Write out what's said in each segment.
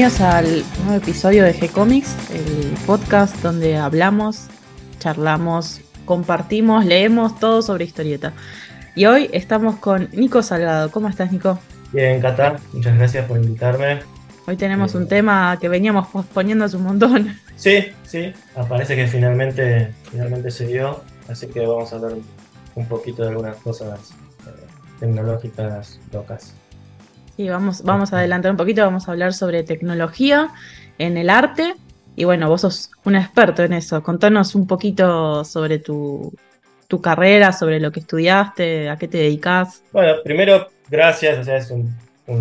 bienvenidos al nuevo episodio de G-Comics, el podcast donde hablamos, charlamos, compartimos, leemos todo sobre historieta. Y hoy estamos con Nico Salgado. ¿Cómo estás, Nico? Bien, Cata, muchas gracias por invitarme. Hoy tenemos un tema que veníamos posponiendo hace un montón. Sí, sí, parece que finalmente, finalmente se dio, así que vamos a hablar un poquito de algunas cosas eh, tecnológicas locas. Sí, vamos, vamos a adelantar un poquito, vamos a hablar sobre tecnología en el arte. Y bueno, vos sos un experto en eso. Contanos un poquito sobre tu, carrera, sobre lo que estudiaste, a qué te dedicas. Bueno, primero, gracias, o sea, es un,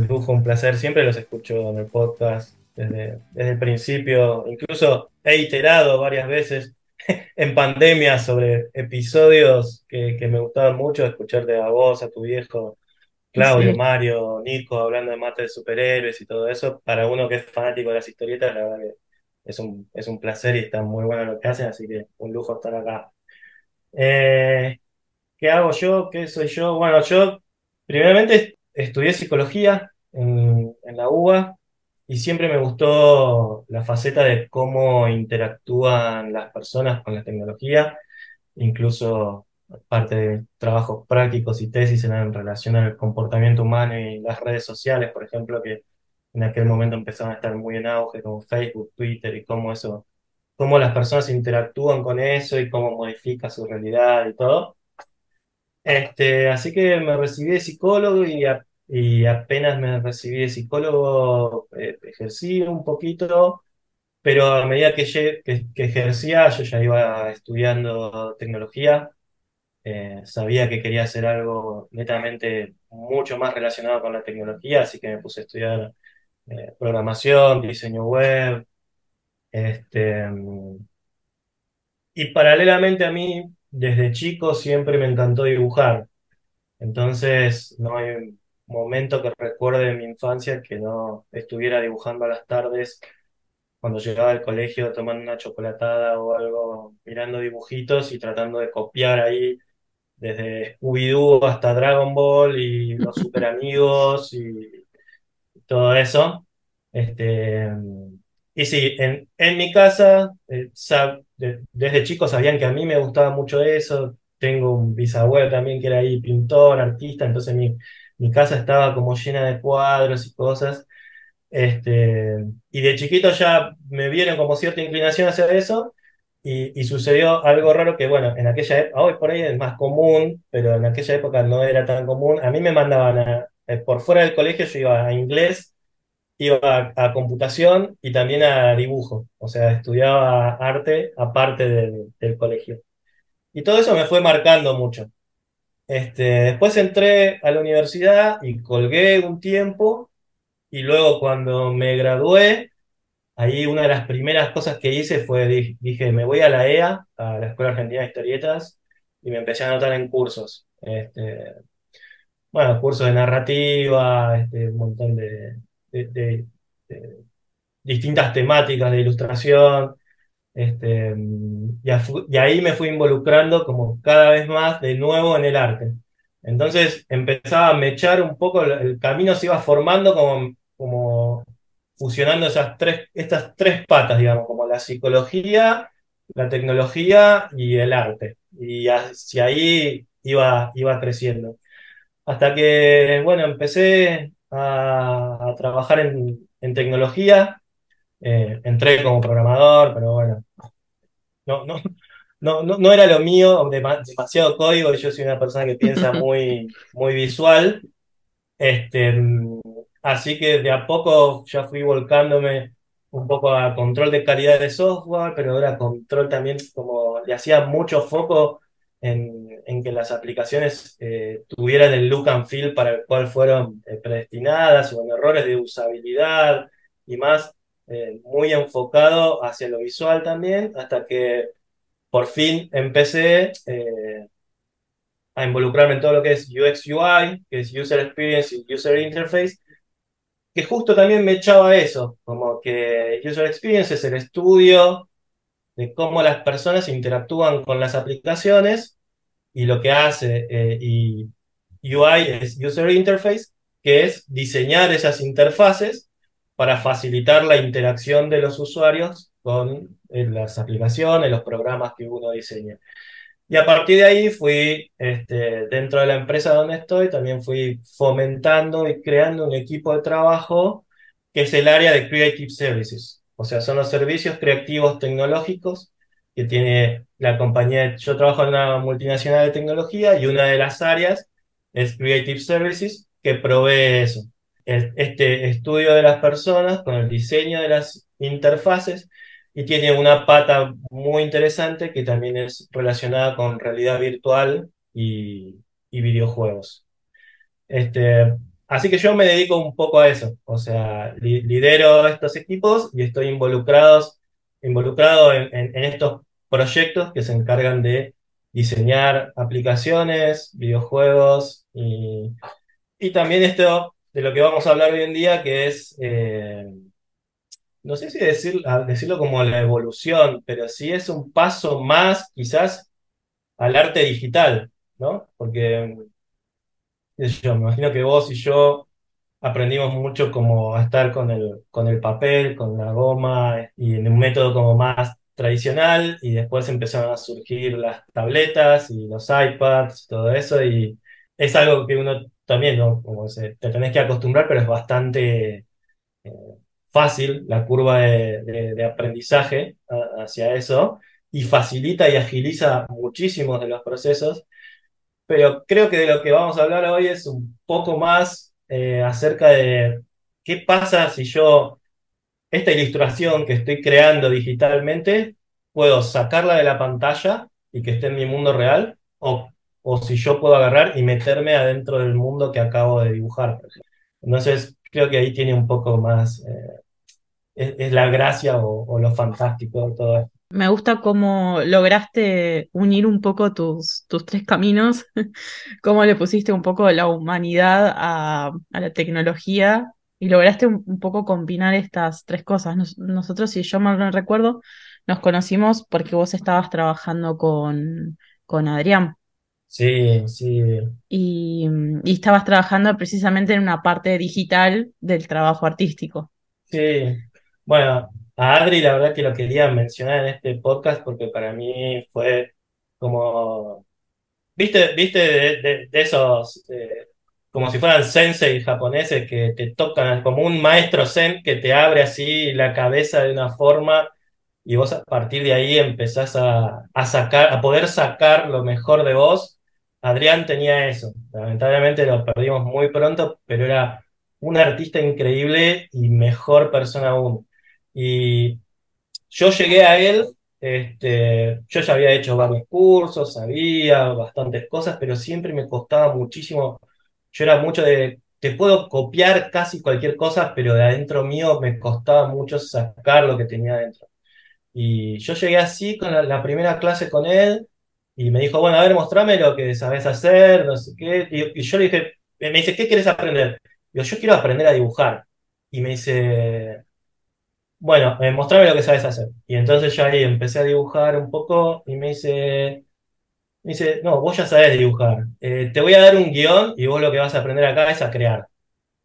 lujo, un placer. Siempre los escucho en el podcast desde, desde el principio. Incluso he iterado varias veces en pandemia sobre episodios que, que me gustaban mucho, escucharte a vos, a tu viejo, Claudio, Mario, Nico, hablando de mate de superhéroes y todo eso, para uno que es fanático de las historietas, la verdad que es un, es un placer y está muy bueno lo que hacen, así que un lujo estar acá. Eh, ¿qué hago yo? ¿Qué soy yo? Bueno, yo primeramente estudié psicología en, en la UBA y siempre me gustó la faceta de cómo interactúan las personas con la tecnología, incluso parte de trabajos prácticos y tesis en relación al comportamiento humano y las redes sociales, por ejemplo, que en aquel momento empezaron a estar muy en auge, como Facebook, Twitter, y cómo eso, cómo las personas interactúan con eso y cómo modifica su realidad y todo. Este, así que me recibí de psicólogo y, y apenas me recibí de psicólogo, eh, ejercí un poquito, pero a medida que, que, que ejercía, yo ya iba estudiando tecnología eh, sabía que quería hacer algo netamente mucho más relacionado con la tecnología, así que me puse a estudiar eh, programación, diseño web. Este, y paralelamente a mí, desde chico, siempre me encantó dibujar. Entonces, no hay momento que recuerde de mi infancia que no estuviera dibujando a las tardes cuando llegaba al colegio tomando una chocolatada o algo, mirando dibujitos y tratando de copiar ahí desde Scooby-Doo hasta Dragon Ball y los super amigos y todo eso. Este, y sí, en, en mi casa, eh, desde chico sabían que a mí me gustaba mucho eso. Tengo un bisabuelo también que era ahí pintor, artista, entonces mi, mi casa estaba como llena de cuadros y cosas. Este, y de chiquito ya me vieron como cierta inclinación hacia eso y, sucedió algo raro que, bueno, en aquella época, hoy por ahí es más común, pero en aquella época no era tan común. A mí me mandaban eh, por fuera del colegio, yo iba a inglés, iba a, computación y también a dibujo. O sea, estudiaba arte aparte del colegio. Y todo eso me fue marcando mucho. Este, después entré a la universidad y colgué un tiempo y luego cuando me gradué, Ahí una de las primeras cosas que hice fue, dije, me voy a la EA, a la Escuela Argentina de Historietas, y me empecé a anotar en cursos. Este, bueno, cursos de narrativa, este, un montón de, distintas temáticas de ilustración. Este, y, ahí me fui involucrando como cada vez más de nuevo en el arte. Entonces empezaba a mechar un poco, el, camino se iba formando como fusionando esas tres, estas tres patas, digamos, como la psicología, la tecnología y el arte. Y hacia ahí iba, iba creciendo. Hasta que, bueno, empecé a, trabajar en, tecnología. Eh, entré como programador, pero bueno, no, no, no, no, era lo mío, demasiado código, yo soy una persona que piensa muy, muy visual. Este, Así que de a poco ya fui volcándome un poco a control de calidad de software, pero era control también como le hacía mucho foco en, que las aplicaciones eh, tuvieran el look and feel para el cual fueron eh, predestinadas, en errores de usabilidad y más, eh, muy enfocado hacia lo visual también, hasta que por fin empecé a involucrarme en todo lo que es UX UI, que es User Experience y User Interface, que justo también me echaba eso, como que User Experience es el estudio de cómo las personas interactúan con las aplicaciones y lo que hace eh, y UI es User Interface, que es diseñar esas interfaces para facilitar la interacción de los usuarios con eh, las aplicaciones, los programas que uno diseña. Y a partir de ahí fui, este, dentro de la empresa donde estoy, también fui fomentando y creando un equipo de trabajo que es el área de Creative Services. O sea, son los servicios creativos tecnológicos que tiene la compañía. Yo trabajo en una multinacional de tecnología y una de las áreas es Creative Services, que provee eso. este estudio de las personas con el diseño de las interfaces y tiene una pata muy interesante que también es relacionada con realidad virtual y, videojuegos. Este, así que yo me dedico un poco a eso, o sea, lidero estos equipos y estoy involucrados, involucrado en, estos proyectos que se encargan de diseñar aplicaciones, videojuegos y, y también esto de lo que vamos a hablar hoy en día, que es, eh, no sé si decir, decirlo como la evolución, pero sí es un paso más quizás al arte digital, ¿no? Porque yo me imagino que vos y yo aprendimos mucho como a estar con el, con el papel, con la goma y en un método como más tradicional y después empezaron a surgir las tabletas y los iPads, todo eso y es algo que uno también, ¿no? Como se, te tenés que acostumbrar, pero es bastante eh, fácil la curva de, aprendizaje hacia eso y facilita y agiliza muchísimos de los procesos. Pero creo que de lo que vamos a hablar hoy es un poco más eh, acerca de qué pasa si yo esta ilustración que estoy creando digitalmente, puedo sacarla de la pantalla y que esté en mi mundo real, o, o si yo puedo agarrar y meterme adentro del mundo que acabo de dibujar. Entonces, creo que ahí tiene un poco más, eh, es, la gracia o, lo fantástico de todo esto. Me gusta cómo lograste unir un poco tus, tus tres caminos, cómo le pusiste un poco la humanidad a, a la tecnología y lograste un, poco combinar estas tres cosas. nosotros, si yo mal no recuerdo, nos conocimos porque vos estabas trabajando con, con Adrián. Sí, sí. Y, y, estabas trabajando precisamente en una parte digital del trabajo artístico. Sí. Bueno, a Adri la verdad que lo quería mencionar en este podcast porque para mí fue como, viste, viste de, esos eh, como si fueran sensei japoneses que te tocan, como un maestro zen que te abre así la cabeza de una forma y vos a partir de ahí empezás a, sacar, a poder sacar lo mejor de vos. Adrián tenía eso. Lamentablemente lo perdimos muy pronto, pero era un artista increíble y mejor persona aún. Y yo llegué a él, este, yo ya había hecho varios cursos, sabía bastantes cosas, pero siempre me costaba muchísimo yo era mucho de, te puedo copiar casi cualquier cosa, pero de adentro mío me costaba mucho sacar lo que tenía adentro. Y yo llegué así con la, primera clase con él y me dijo, bueno, a ver, mostrame lo que sabes hacer, no sé qué. Y, yo le dije, me dice, ¿qué quieres aprender? Yo, yo quiero aprender a dibujar. Y me dice, bueno, eh, mostrame lo que sabes hacer. Y entonces yo ahí empecé a dibujar un poco y me dice, me dice, no, vos ya sabés dibujar. Eh, te voy a dar un guion y vos lo que vas a aprender acá es a crear.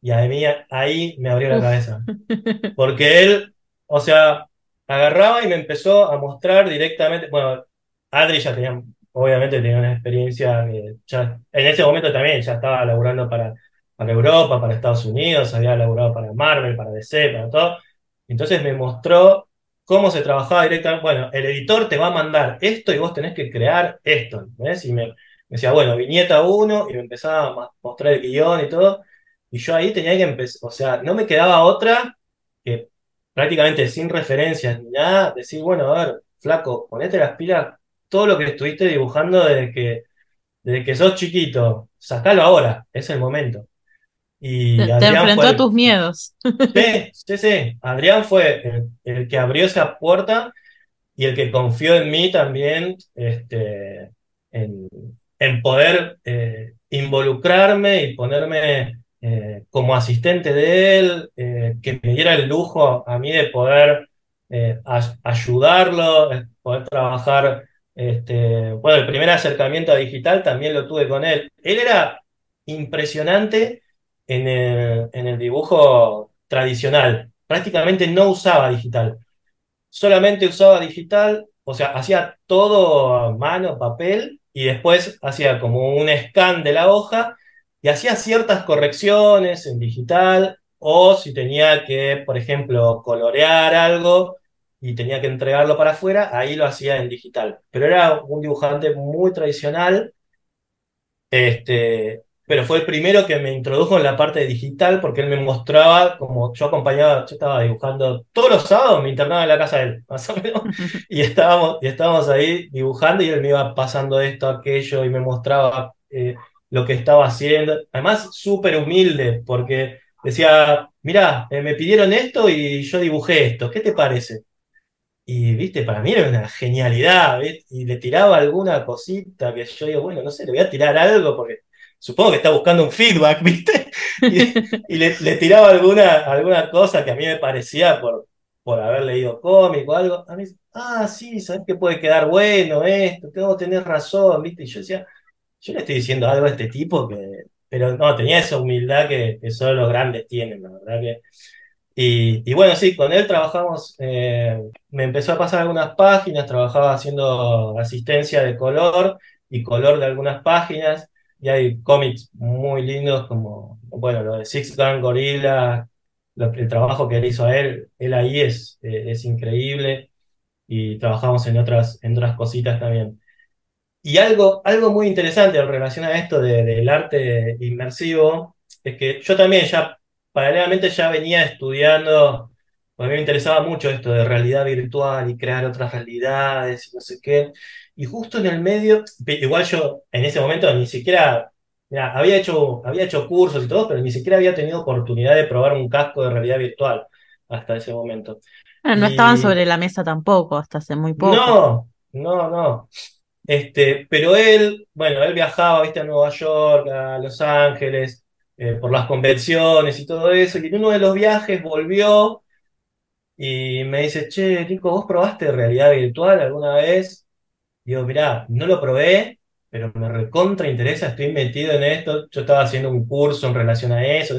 Y a mí ahí me abrió la cabeza. Porque él, o sea, agarraba y me empezó a mostrar directamente. Bueno, Adri ya tenía, obviamente tenía una experiencia ya, en ese momento también ya estaba laburando para, para Europa, para Estados Unidos, había laburado para Marvel, para DC, para todo. Entonces me mostró cómo se trabajaba directamente. Bueno, el editor te va a mandar esto y vos tenés que crear esto. ¿ves? Y me, decía, bueno, viñeta 1 y me empezaba a mostrar el guion y todo. Y yo ahí tenía que empezar, o sea, no me quedaba otra que prácticamente sin referencias ni nada, decir, bueno, a ver, flaco, ponete las pilas, todo lo que estuviste dibujando desde que, desde que sos chiquito, sacalo ahora, es el momento. Y te, enfrentó a tus miedos. Sí, sí, sí. Adrián fue el, que abrió esa puerta y el que confió en mí también este, en, poder eh, involucrarme y ponerme eh, como asistente de él, eh, que me diera el lujo a mí de poder ayudarlo, poder trabajar. Este, bueno, el primer acercamiento a digital también lo tuve con él. Él era impresionante en el, dibujo tradicional. prácticamente no usaba digital. Solamente usaba digital, o sea, hacía todo a mano, papel, y después hacía como un scan de la hoja y hacía ciertas correcciones en digital, o si tenía que, por ejemplo, colorear algo y tenía que entregarlo para afuera, ahí lo hacía en digital. Pero era un dibujante muy tradicional, este, pero fue el primero que me introdujo en la parte digital porque él me mostraba, como yo acompañaba, yo estaba dibujando todos los sábados, me internaba en la casa de él, más o menos, y estábamos, y estábamos ahí dibujando y él me iba pasando esto, aquello, y me mostraba eh, lo que estaba haciendo. Además, súper humilde, porque decía, mira, eh, me pidieron esto y yo dibujé esto, ¿qué te parece? Y, viste, para mí era una genialidad, Y le tiraba alguna cosita que yo digo, bueno, no sé, le voy a tirar algo porque supongo que está buscando un feedback, ¿viste? Y, le, tiraba alguna, alguna cosa que a mí me parecía por, por haber leído cómic o algo. A mí, ah, sí, sabes que puede quedar bueno esto, tengo que tener razón, ¿viste? Y yo decía, yo le estoy diciendo algo a este tipo que. Pero no, tenía esa humildad que, que solo los grandes tienen, la verdad que. Y, bueno, sí, con él trabajamos, eh, me empezó a pasar algunas páginas, trabajaba haciendo asistencia de color y color de algunas páginas, y hay cómics muy lindos como, bueno, lo de Six Gun Gorilla, el trabajo que él hizo a él, él ahí es, eh, es increíble, y trabajamos en otras, en otras cositas también. Y algo, algo muy interesante en relación a esto del arte inmersivo, es que yo también ya paralelamente ya venía estudiando, a mí me interesaba mucho esto de realidad virtual y crear otras realidades y no sé qué. Y justo en el medio, igual yo en ese momento ni siquiera, había hecho, había hecho cursos y todo, pero ni siquiera había tenido oportunidad de probar un casco de realidad virtual hasta ese momento. no estaban sobre la mesa tampoco, hasta hace muy poco. No, no, no. Este, pero él, bueno, él viajaba, viste, a Nueva York, a Los Ángeles, eh, por las convenciones y todo eso, y en uno de los viajes volvió y me dice, che, Nico, ¿vos probaste realidad virtual alguna vez? Digo, mirá, no lo probé, pero me recontra interesa, estoy metido en esto, yo estaba haciendo un curso en relación a eso,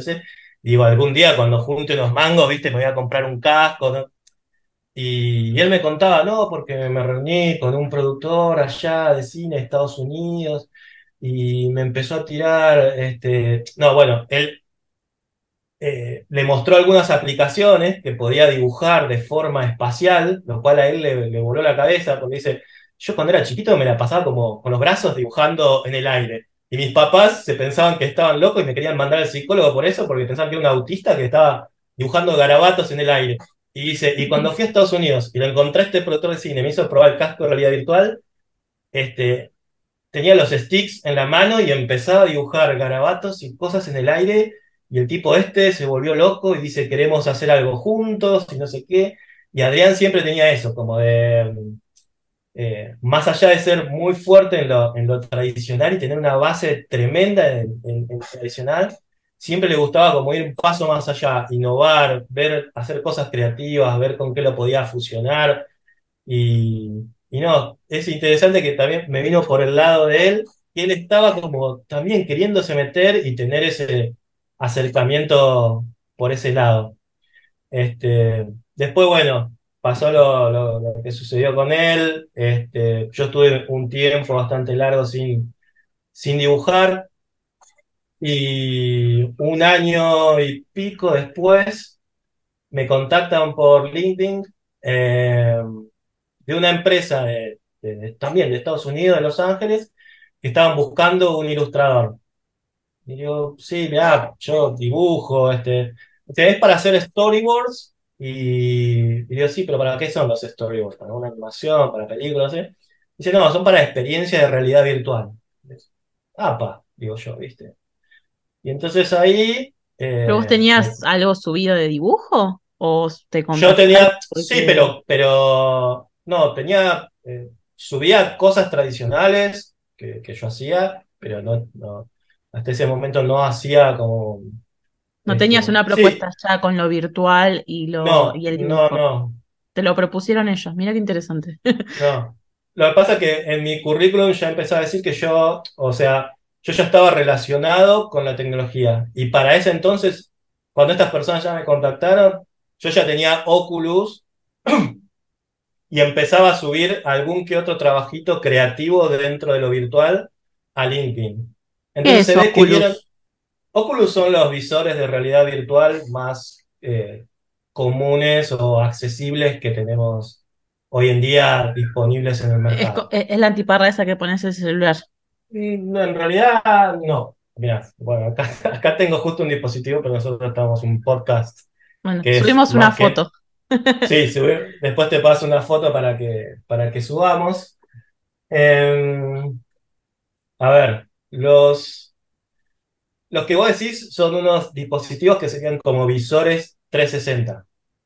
digo, algún día cuando junte unos mangos, viste, me voy a comprar un casco, Y, él me contaba, no, porque me reuní con un productor allá de cine de Estados Unidos y me empezó a tirar, este, no, bueno, él eh, le mostró algunas aplicaciones que podía dibujar de forma espacial, lo cual a él le, voló la cabeza, porque dice, yo cuando era chiquito me la pasaba como con los brazos dibujando en el aire. Y mis papás se pensaban que estaban locos y me querían mandar al psicólogo por eso, porque pensaban que era un autista que estaba dibujando garabatos en el aire. Y dice, y cuando fui a Estados Unidos y lo encontré este productor de cine, me hizo probar el casco de realidad virtual, este, tenía los sticks en la mano y empezaba a dibujar garabatos y cosas en el aire. Y el tipo este se volvió loco y dice, queremos hacer algo juntos y no sé qué. Y Adrián siempre tenía eso, como de, eh, más allá de ser muy fuerte en lo, tradicional y tener una base tremenda en, en, tradicional, siempre le gustaba como ir un paso más allá, innovar, ver, hacer cosas creativas, ver con qué lo podía fusionar. Y, y no, es interesante que también me vino por el lado de él, que él estaba como también queriéndose meter y tener ese acercamiento por ese lado. Este, después, bueno, pasó lo, que sucedió con él. Este, yo estuve un tiempo bastante largo sin, sin dibujar. Y un año y pico después me contactan por LinkedIn. Eh, de una empresa de, también de Estados Unidos, de Los Ángeles, que estaban buscando un ilustrador. Y yo, sí, mira, yo dibujo, este, es para hacer storyboards. Y, y digo, sí, pero ¿para qué son los storyboards? ¿Para una animación? ¿Para películas? Dice, no, son para experiencia de realidad virtual. Apa, digo yo, ¿viste? Y entonces ahí... ¿Pero vos eh, tenías algo subido de dibujo? ¿O te Yo tenía, sí, pero, pero no, tenía, eh, subía cosas tradicionales que, yo hacía, pero no, no, hasta ese momento no hacía como... No este, tenías una propuesta ya con lo virtual y, lo, y el dibujo. No, no. Te lo propusieron ellos, mira qué interesante. No. Lo que pasa es que en mi currículum ya empezaba a decir que yo, o sea, yo ya estaba relacionado con la tecnología. Y para ese entonces, cuando estas personas ya me contactaron, yo ya tenía Oculus y empezaba a subir algún que otro trabajito creativo dentro de lo virtual a LinkedIn. Entonces se ve que Oculus son los visores de realidad virtual más eh, comunes o accesibles que tenemos hoy en día disponibles en el mercado. Es, la antiparra esa que pones en el celular. No, en realidad no. Mira, bueno, acá, tengo justo un dispositivo, pero nosotros estamos un podcast. Bueno, subimos una foto. Sí, después te paso una foto para que, para que subamos. Em, a ver, los, los que vos decís son unos dispositivos que serían como visores 360.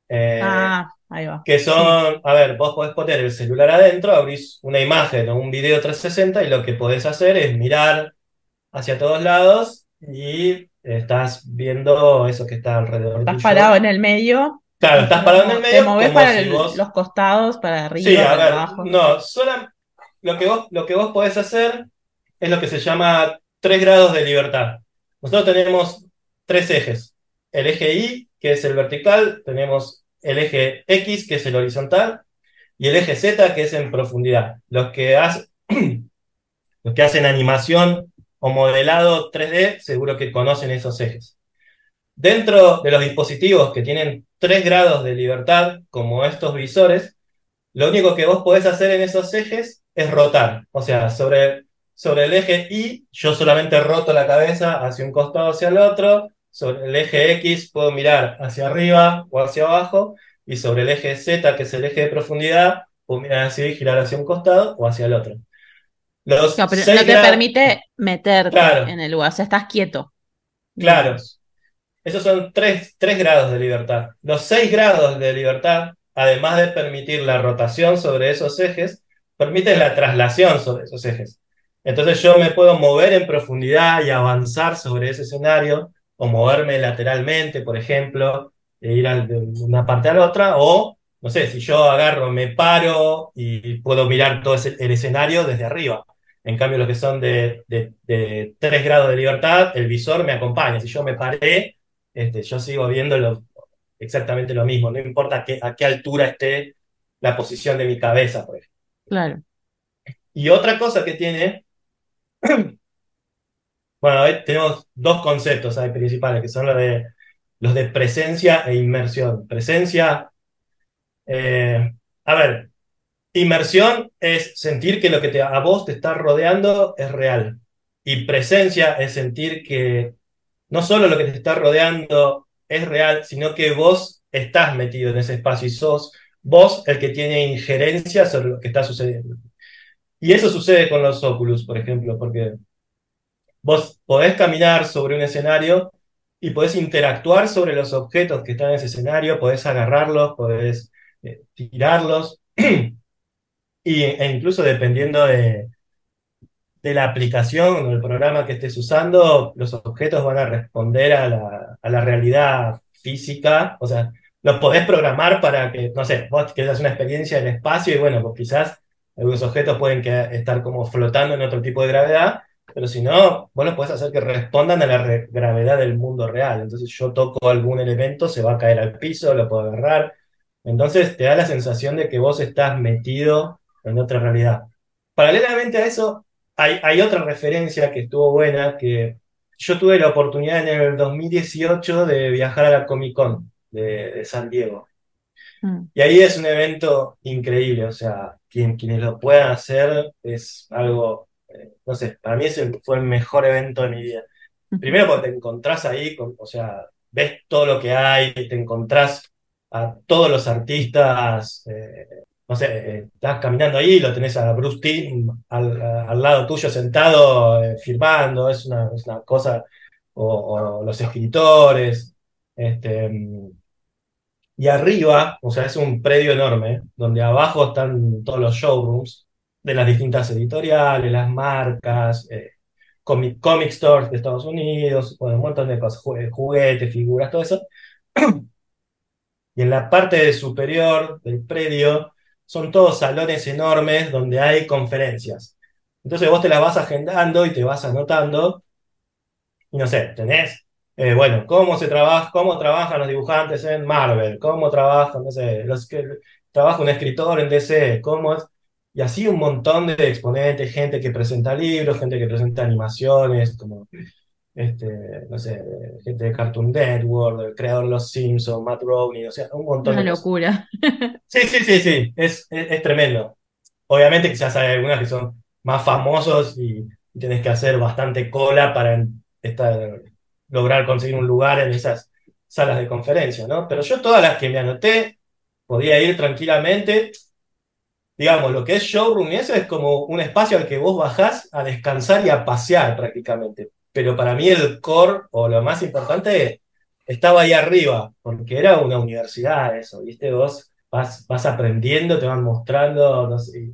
Eh, ah, ahí va. Que son, a ver, vos podés poner el celular adentro, abrís una imagen o un video 360 y lo que podés hacer es mirar hacia todos lados y estás viendo eso que está alrededor. Estás parado en el medio. Claro, estás parado en el medio. Te movés para los costados, para arriba, sí, para abajo. No, solo lo que, vos, lo que vos podés hacer es lo que se llama tres grados de libertad. Nosotros tenemos tres ejes. El eje Y, que es el vertical, tenemos el eje X, que es el horizontal, y el eje Z, que es en profundidad. Los que, los que hacen animación o modelado 3D, seguro que conocen esos ejes. Dentro de los dispositivos que tienen tres grados de libertad, como estos visores, lo único que vos podés hacer en esos ejes es rotar. O sea, sobre, sobre el eje Y, yo solamente roto la cabeza hacia un costado hacia el otro. Sobre el eje X puedo mirar hacia arriba o hacia abajo. Y sobre el eje Z, que es el eje de profundidad, puedo mirar así y girar hacia un costado o hacia el otro no, pero no te permite meterte en el lugar, o sea, estás quieto. Claro. Esos son tres, grados de libertad. Los seis grados de libertad, además de permitir la rotación sobre esos ejes, permiten la traslación sobre esos ejes. Entonces yo me puedo mover en profundidad y avanzar sobre ese escenario, o moverme lateralmente, por ejemplo, e ir de una parte a la otra, o, no sé, si yo agarro, me paro y puedo mirar todo el escenario desde arriba. En cambio, los que son de, de, 3 grados de libertad, el visor me acompaña. Si yo me paré, este, yo sigo viendo exactamente lo mismo. No importa a qué altura esté la posición de mi cabeza, por ejemplo. Claro. Y otra cosa que tiene, bueno, tenemos dos conceptos principales, que son los de, los de presencia e inmersión. Presencia, eh, a ver, Inmersión es sentir que lo que a vos te está rodeando es real. Y presencia es sentir que no solo lo que te está rodeando es real, sino que vos estás metido en ese espacio y sos vos el que tiene injerencia sobre lo que está sucediendo. Y eso sucede con los Oculus, por ejemplo, porque vos podés caminar sobre un escenario y podés interactuar sobre los objetos que están en ese escenario, podés agarrarlos, podés eh, tirarlos. e incluso dependiendo de, de la aplicación o el programa que estés usando, los objetos van a responder a la, realidad física. O sea, los podés programar para que, no sé, vos querés hacer una experiencia en el espacio y bueno, pues quizás algunos objetos pueden estar como flotando en otro tipo de gravedad, pero si no, vos los podés hacer que respondan a la gravedad del mundo real. Entonces yo toco algún elemento, se va a caer al piso, lo puedo agarrar. Entonces te da la sensación de que vos estás metido en otra realidad. Paralelamente a eso, hay, otra referencia que estuvo buena, que yo tuve la oportunidad en el 2018 de viajar a la Comic Con de, San Diego. Mm. Y ahí es un evento increíble, o sea, quienes lo puedan hacer es algo, eh, no sé, para mí ese fue el mejor evento de mi vida. Primero porque te encontrás ahí, o sea, ves todo lo que hay, te encontrás a todos los artistas eh, no sé, estás caminando ahí y lo tenés a Bruce Timm al, lado tuyo sentado eh, firmando, es una, cosa, o, los escritores, este, y arriba, o sea, es un predio enorme, donde abajo están todos los showrooms de las distintas editoriales, las marcas, eh, comic, comic stores de Estados Unidos, un montón de cosas, juguetes, figuras, todo eso. Y en la parte superior del predio son todos salones enormes donde hay conferencias. Entonces vos te las vas agendando y te vas anotando. Y no sé, tenés eh, bueno, cómo se trabaja, cómo trabajan los dibujantes en Marvel, cómo trabajan, no sé, los que trabaja un escritor en DC, y así un montón de exponentes, gente que presenta libros, gente que presenta animaciones, como este, no sé, gente de Cartoon Network, el creador de Los Simpsons, Matt Groening, o sea, un montón Una de cosas. locura. Sí, sí, sí, sí, es, es, es tremendo. Obviamente quizás hay algunas que son más famosos y, y tienes que hacer bastante cola para estar, lograr conseguir un lugar en esas salas de conferencia, ¿no? Pero yo todas las que me anoté, podía ir tranquilamente. Digamos, lo que es showroom y eso es como un espacio al que vos bajás a descansar y a pasear prácticamente. Pero para mí el core o lo más importante estaba ahí arriba, porque era una universidad eso, ¿viste? Vos vas, vas aprendiendo, te van mostrando, no sé.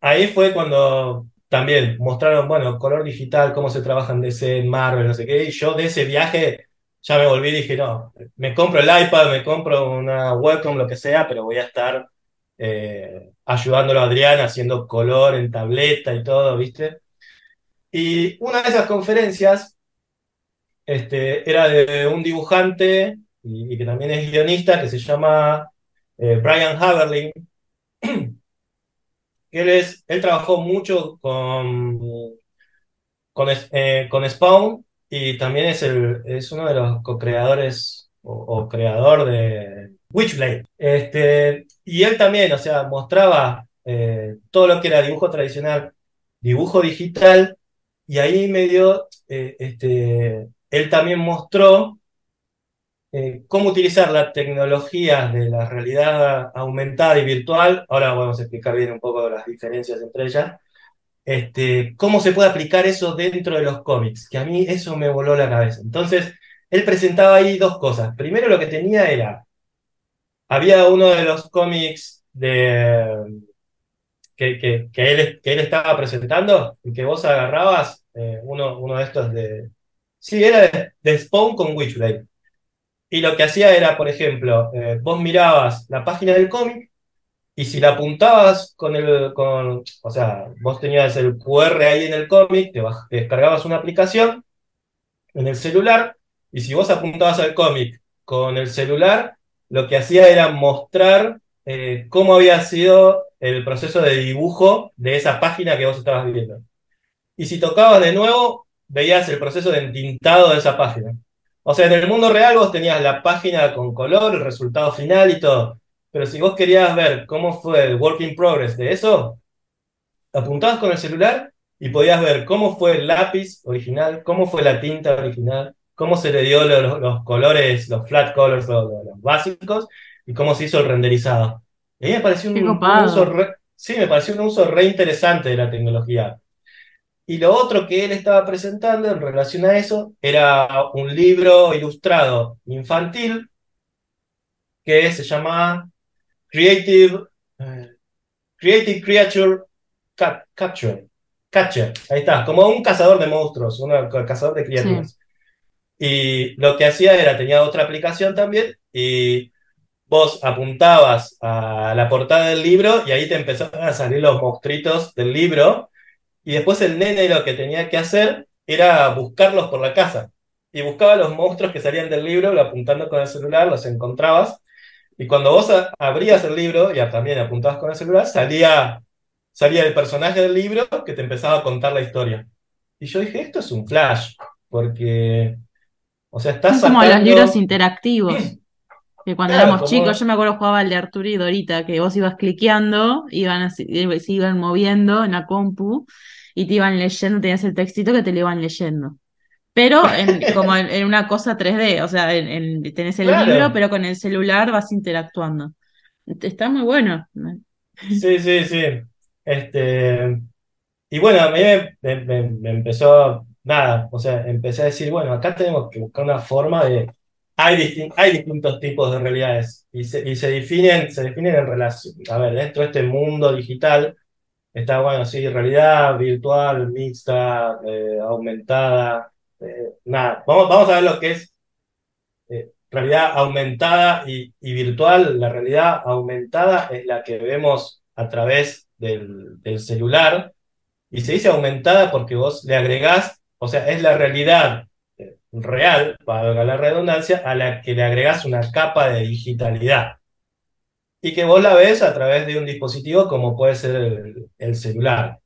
Ahí fue cuando también mostraron, bueno, color digital, cómo se trabaja en DC, Marvel, no sé qué, y yo de ese viaje ya me volví y dije, no, me compro el iPad, me compro una webcam, lo que sea, pero voy a estar eh, ayudándolo a Adrián haciendo color en tableta y todo, ¿viste? Y una de esas conferencias este, era de un dibujante y, que también es guionista que se llama eh, Brian Haberlin, que él, es, él trabajó mucho con, con, eh, con Spawn y también es, el, es uno de los co-creadores o, o, creador de Witchblade. Este, y él también, o sea, mostraba eh, todo lo que era dibujo tradicional, dibujo digital, y ahí medio, eh, este, él también mostró eh, cómo utilizar la tecnología de la realidad aumentada y virtual. Ahora vamos a explicar bien un poco las diferencias entre ellas este, cómo se puede aplicar eso dentro de los cómics, que a mí eso me voló la cabeza. Entonces, él presentaba ahí dos cosas. Primero lo que tenía era, había uno de los cómics de, que, que, que él, que él estaba presentando, y que vos agarrabas eh, uno, uno de estos de... Sí, era de, de Spawn con Witchblade. Y lo que hacía era, por ejemplo, eh, vos mirabas la página del cómic y si la apuntabas con el, con, o sea, vos tenías el QR ahí en el cómic, te, te, descargabas una aplicación en el celular, y si vos apuntabas al cómic con el celular, lo que hacía era mostrar eh, cómo había sido el proceso de dibujo de esa página que vos estabas viendo. Y si tocabas de nuevo, veías el proceso de entintado de esa página. O sea, en el mundo real vos tenías la página con color, el resultado final y todo. Pero si vos querías ver cómo fue el work in progress de eso, apuntabas con el celular y podías ver cómo fue el lápiz original, cómo fue la tinta original, cómo se le dio los, colores, los flat colors, los, los, básicos, y cómo se hizo el renderizado. Y a mí me pareció un, un uso re, sí, me pareció un uso re interesante de la tecnología. Y lo otro que él estaba presentando en relación a eso era un libro ilustrado infantil que se llama Creative, uh, Creative Creature Capture. Catcher, ahí está, como un cazador de monstruos, un cazador de criaturas. Sí. Y lo que hacía era, tenía otra aplicación también, y vos apuntabas a la portada del libro y ahí te empezaban a salir los monstruitos del libro, y después el nene lo que tenía que hacer era buscarlos por la casa. Y buscaba los monstruos que salían del libro, lo apuntando con el celular, los encontrabas, y cuando vos abrías el libro y también apuntabas con el celular, salía, salía el personaje del libro que te empezaba a contar la historia. Y yo dije, esto es un flash, porque, o sea, estás Son como sacando... los libros interactivos. Que cuando Claro, éramos como- chicos, yo me acuerdo jugaba el de Arturo y Dorita, que vos ibas cliqueando, iban así- se iban moviendo en la compu y te iban leyendo, tenías el textito que te lo iban leyendo. Pero en, como en, en una cosa 3D, o sea, en, en- tenés el Claro. libro, pero con el celular vas interactuando. Está muy bueno. Sí, sí, sí. Este, y bueno, a mí me, me- me- me empezó, nada, o sea, empecé a decir, bueno, acá tenemos que buscar una forma de... Hay, distin- hay distintos tipos de realidades y se, definen, en relación, a ver, dentro de este mundo digital está, bueno, sí, realidad virtual, mixta, eh, aumentada, eh, nada, vamos, vamos a ver lo que es eh, realidad aumentada y, virtual. La realidad aumentada es la que vemos a través del, del celular y se dice aumentada porque vos le agregás, o sea, es la realidad real, para la redundancia, a la que le agregas una capa de digitalidad. Y que vos la ves a través de un dispositivo como puede ser el, el celular.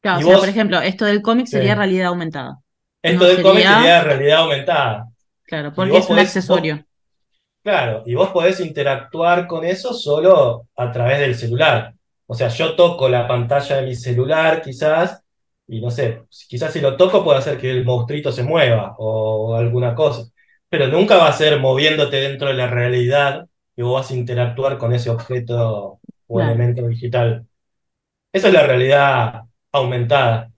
Claro, Y o sea, por ejemplo, esto del cómic sería realidad aumentada. esto No del cómic sería, realidad aumentada. claro, porque es un podés, vos, accesorio. Claro, y vos podés interactuar con eso solo a través del celular. O sea, yo toco la pantalla de mi celular quizás, y no sé, quizás si lo toco puede hacer que el monstruito se mueva o alguna cosa, pero nunca va a ser moviéndote dentro de la realidad que vos vas a interactuar con ese objeto o Claro, elemento digital. Esa es la realidad aumentada.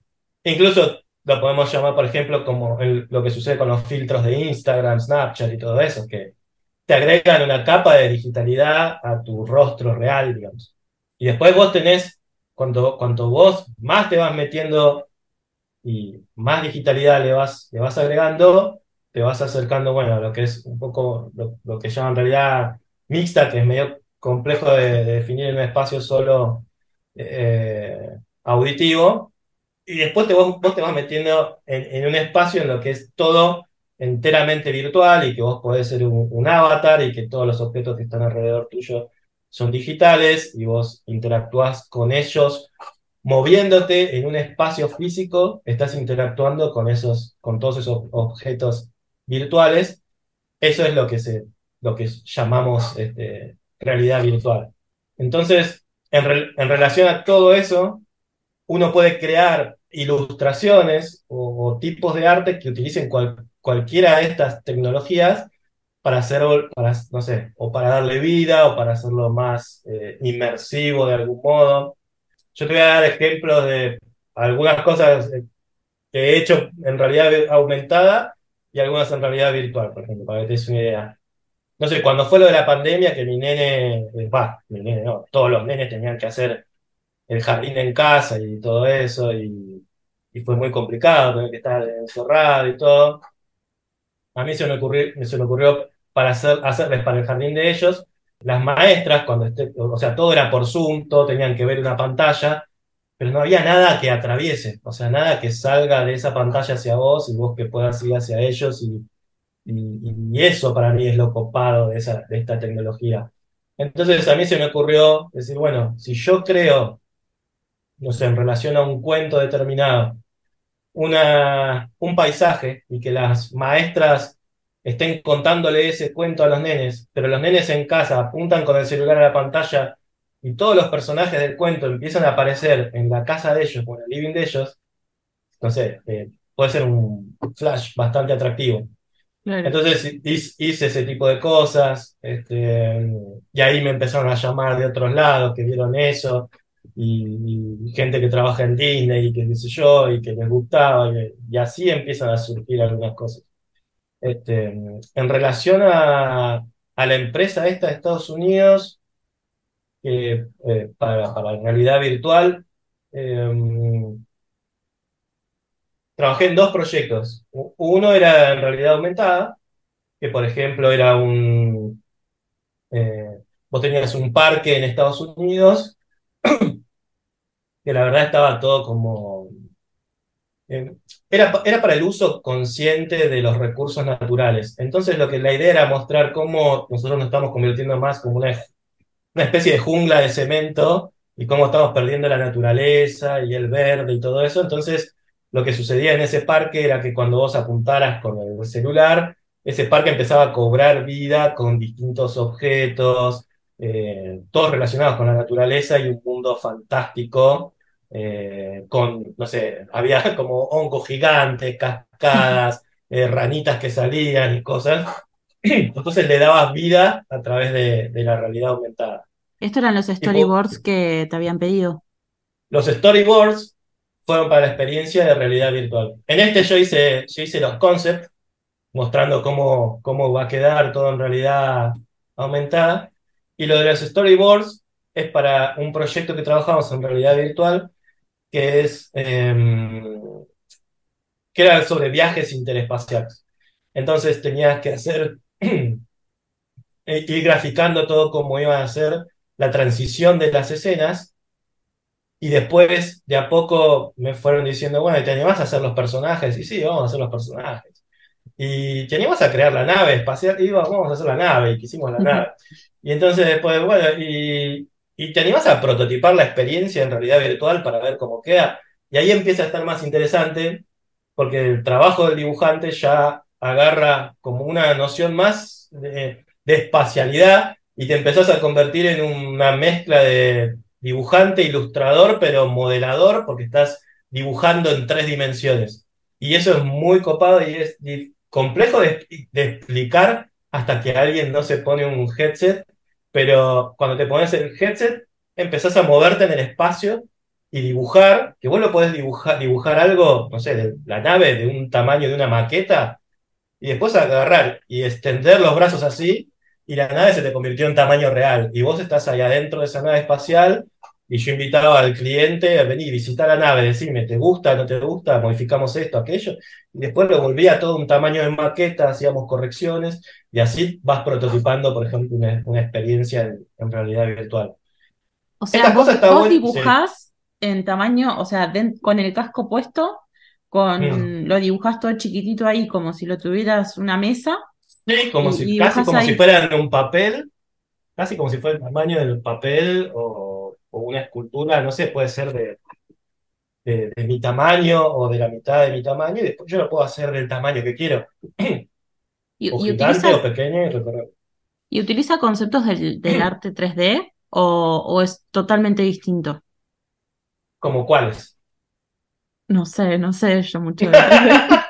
Incluso lo podemos llamar, por ejemplo, como el- lo que sucede con los filtros de Instagram, Snapchat y todo eso, que te agregan una capa de digitalidad a tu rostro real, digamos. Y después vos tenés, cuando, cuando vos más te vas metiendo y más digitalidad le vas, le vas agregando, te vas acercando, bueno, a lo que es un poco lo, lo que llaman realidad mixta, que es medio complejo de, de definir en un espacio solo eh, auditivo, y después te, vos, vos te vas metiendo en, un espacio en lo que es todo enteramente virtual y que vos podés ser un avatar y que todos los objetos que están alrededor tuyo son digitales y vos interactúas con ellos moviéndote en un espacio físico, estás interactuando con esos, con todos esos objetos virtuales. Eso es lo que se, lo que llamamos este, realidad virtual. Entonces, en, re- en relación a todo eso, uno puede crear ilustraciones o, o tipos de arte que utilicen cual- cualquiera de estas tecnologías para hacer, para, no sé, o para darle vida o para hacerlo más eh, inmersivo de algún modo. Yo te voy a dar ejemplos de algunas cosas eh, que he hecho en realidad aumentada y algunas en realidad virtual, por ejemplo, para que te des una idea. No sé, cuando fue lo de la pandemia, que mi nene, eh, va, mi nene no, todos los nenes tenían que hacer el jardín en casa y todo eso, y, y fue muy complicado tener que estar encerrado y todo. A mí se me ocurrió, se me ocurrió para hacer, hacerles para el jardín de ellos, las maestras, cuando esté, o sea, todo era por Zoom, todo tenían que ver una pantalla, pero no había nada que atraviese, o sea, nada que salga de esa pantalla hacia vos y vos que puedas ir hacia ellos, y, y, y eso para mí es lo copado de, esa, de esta tecnología. Entonces a mí se me ocurrió decir, bueno, si yo creo no sé, en relación a un cuento determinado, una, un paisaje y que las maestras estén contándole ese cuento a los nenes, pero los nenes en casa apuntan con el celular a la pantalla y todos los personajes del cuento empiezan a aparecer en la casa de ellos o en el living de ellos, no sé, eh, puede ser un flash bastante atractivo. claro. Entonces hice ese tipo de cosas, este, y ahí me empezaron a llamar de otros lados que vieron eso, y, y gente que trabaja en Disney, y que qué sé yo, y que les gustaba, y, y así empiezan a surgir algunas cosas. Este, en relación a, a la empresa esta de Estados Unidos, eh, para, para realidad virtual, eh, trabajé en dos proyectos. Uno era en realidad aumentada, que por ejemplo era un Eh, vos tenías un parque en Estados Unidos que la verdad estaba todo como... era, era para el uso consciente de los recursos naturales. Entonces lo que la idea era mostrar cómo nosotros nos estamos convirtiendo más como una una especie de jungla de cemento y cómo estamos perdiendo la naturaleza y el verde y todo eso. Entonces, lo que sucedía en ese parque era que cuando vos apuntaras con el celular, ese parque empezaba a cobrar vida con distintos objetos, eh, todos relacionados con la naturaleza y un mundo fantástico. Eh, con, no sé, había como hongos gigantes, cascadas, eh, ranitas que salían y cosas. Entonces le dabas vida a través de, de la realidad aumentada. Estos eran los storyboards que te habían pedido. los storyboards fueron para la experiencia de realidad virtual. En este yo hice, yo hice los concepts, mostrando cómo, cómo va a quedar todo en realidad aumentada. Y lo de los storyboards es para un proyecto que trabajamos en realidad virtual, que es eh, que era sobre viajes interespaciales. Entonces tenías que hacer ir graficando todo cómo iba a ser la transición de las escenas y después de a poco me fueron diciendo, bueno, ¿te animás a hacer los personajes? Y sí, vamos a hacer los personajes. y teníamos a crear la nave espacial, y íbamos, vamos a hacer la nave, y quisimos la nave. Y entonces después, bueno, y, y te animás a prototipar la experiencia en realidad virtual para ver cómo queda. Y ahí empieza a estar más interesante, porque el trabajo del dibujante ya agarra como una noción más de, de espacialidad y te empezás a convertir en una mezcla de dibujante, ilustrador, pero modelador, porque estás dibujando en tres dimensiones. Y eso es muy copado y es complejo de, de explicar hasta que alguien no se pone un headset, pero cuando te pones el headset, empezás a moverte en el espacio y dibujar, que vos lo podés dibujar, dibujar algo, no sé, la nave de un tamaño de una maqueta, y después agarrar y extender los brazos así, y la nave se te convirtió en tamaño real, y vos estás ahí adentro de esa nave espacial, y yo invitaba al cliente a venir, visitar la nave, decirme, ¿te gusta, no te gusta? Modificamos esto, aquello, y después lo volvía a todo un tamaño de maqueta, hacíamos correcciones, y así vas prototipando, por ejemplo, una, una experiencia en, en, realidad virtual. O sea, Esta vos, cosa está vos dibujás sí. en tamaño, o sea, de, con el casco puesto, con, mm. lo dibujás todo chiquitito ahí, como si lo tuvieras una mesa. Sí, como y, si, y casi como ahí. si fuera en un papel, casi como si fuera el tamaño del papel o, o una escultura, no sé, puede ser de, de, de, mi tamaño o de la mitad de mi tamaño, y después yo lo puedo hacer del tamaño que quiero. Y, o y gigante utiliza, o pequeño y recorrer. ¿Y utiliza conceptos del, del arte 3D o, o es totalmente distinto? ¿Como cuáles? No sé, no sé yo mucho de 3D.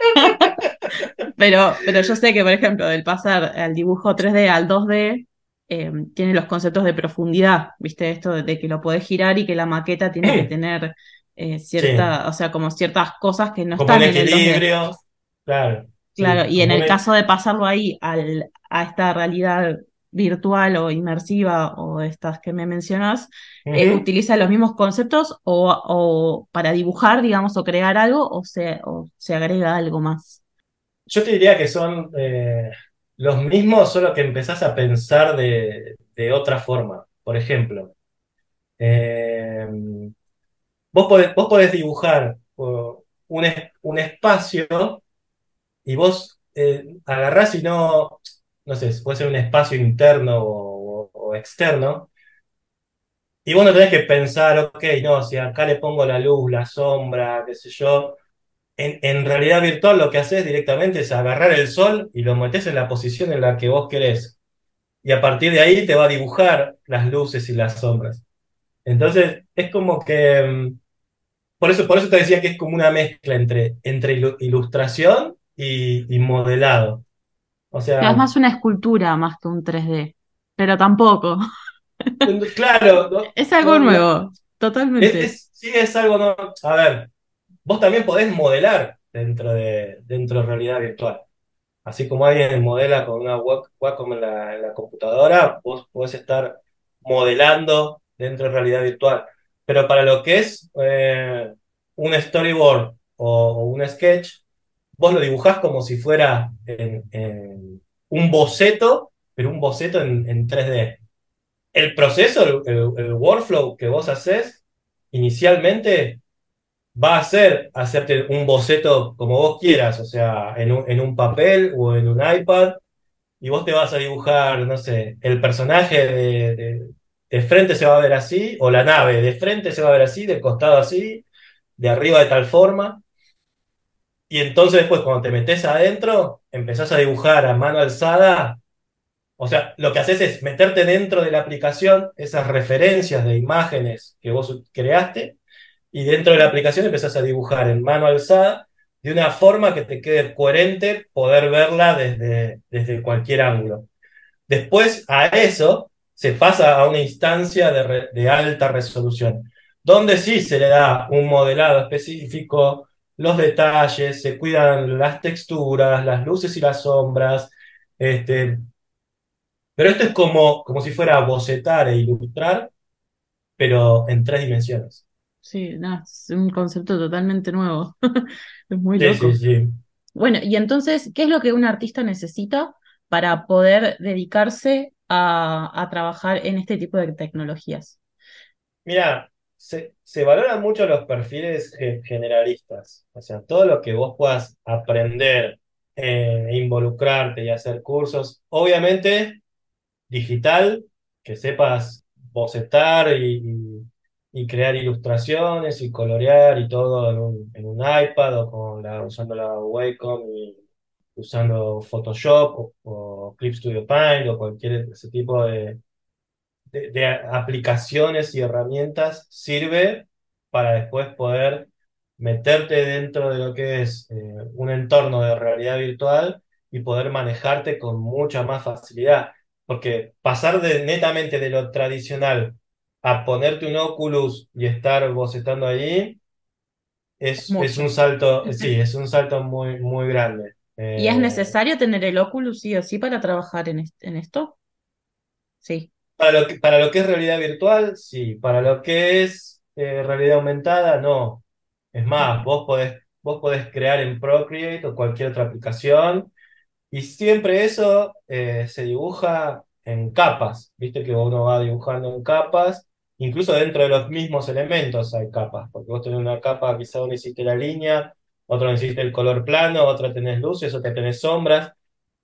pero, pero yo sé que, por ejemplo, del pasar al dibujo 3D al 2D, eh, tiene los conceptos de profundidad, ¿viste? Esto de, de, que lo podés girar y que la maqueta tiene que tener eh, cierta, sí. o sea, como ciertas cosas que no como están un en equilibrio, el 2D. Claro. Claro, sí, y en el caso de pasarlo ahí al, a esta realidad virtual o inmersiva o estas que me mencionas, uh -huh. eh, utiliza los mismos conceptos o, o, para dibujar, digamos, o crear algo o se, o se agrega algo más? Yo te diría que son eh, los mismos, solo que empezás a pensar de, otra forma. Por ejemplo, eh, vos, podés, vos, podés, dibujar un, espacio y vos eh, agarrás y no, no sé, puede ser un espacio interno o, o, o, externo, y vos no tenés que pensar, ok, no, si acá le pongo la luz, la sombra, qué sé yo, en, en realidad virtual lo que haces directamente es agarrar el sol y lo metes en la posición en la que vos querés. Y a partir de ahí te va a dibujar las luces y las sombras. Entonces, es como que... Mm, por eso, por eso te decía que es como una mezcla entre, entre ilustración y, y modelado. O sea, es más una escultura más que un 3D, pero tampoco. Claro. Es algo nuevo, totalmente. Es, es, sí, es algo no. A ver, vos también podés modelar dentro de, dentro de realidad virtual. Así como alguien modela con una Wacom en la, en la computadora, vos podés estar modelando dentro de realidad virtual. Pero para lo que es eh, un storyboard o, o, un sketch, vos lo dibujás como si fuera en, un boceto, pero un boceto en, en 3D. El proceso, el, el, workflow que vos haces, inicialmente va a ser hacerte un boceto como vos quieras, o sea, en un, en un papel o en un iPad, y vos te vas a dibujar, no sé, el personaje de, de, de frente se va a ver así, o la nave de frente se va a ver así, del costado así, de arriba de tal forma. Y entonces después cuando te metes adentro, empezás a dibujar a mano alzada. O sea, lo que haces es meterte dentro de la aplicación esas referencias de imágenes que vos creaste y dentro de la aplicación empezás a dibujar en mano alzada de una forma que te quede coherente poder verla desde, desde cualquier ángulo. Después a eso se pasa a una instancia de, alta resolución, donde sí se le da un modelado específico, los detalles, se cuidan las texturas, las luces y las sombras. Este, pero esto es como, como si fuera bocetar e ilustrar, pero en tres dimensiones. Sí, no, es un concepto totalmente nuevo. es muy sí, loco. Sí, sí. Bueno, y entonces, ¿qué es lo que un artista necesita para poder dedicarse a, a trabajar en este tipo de tecnologías? Mira, se, se, valoran mucho los perfiles generalistas, o sea, todo lo que vos puedas aprender eh, involucrarte y hacer cursos. Obviamente, digital, que sepas bocetar y, y- crear ilustraciones y colorear y todo en un, en un iPad o con usando la Wacom y usando Photoshop o, Clip Studio Paint o cualquier ese tipo de, de, de aplicaciones y herramientas sirve para después poder meterte dentro de lo que es eh, un entorno de realidad virtual y poder manejarte con mucha más facilidad. Porque pasar de, netamente de lo tradicional a ponerte un Oculus y estar bocetando allí Es es, un salto, sí, es un salto muy, muy grande. ¿Y es Eh, necesario tener el Oculus sí o sí para trabajar en, est- en esto? Sí. Para lo que, para lo que es realidad virtual, sí. Para lo que es eh, realidad aumentada, no. Es más, vos podés, vos podés crear en Procreate o cualquier otra aplicación y siempre eso eh, se dibuja en capas. Viste que uno va dibujando en capas, incluso dentro de los mismos elementos hay capas, porque vos tenés una capa quizá donde hiciste la línea, otra donde hiciste el color plano, otra tenés luces, otra tenés sombras.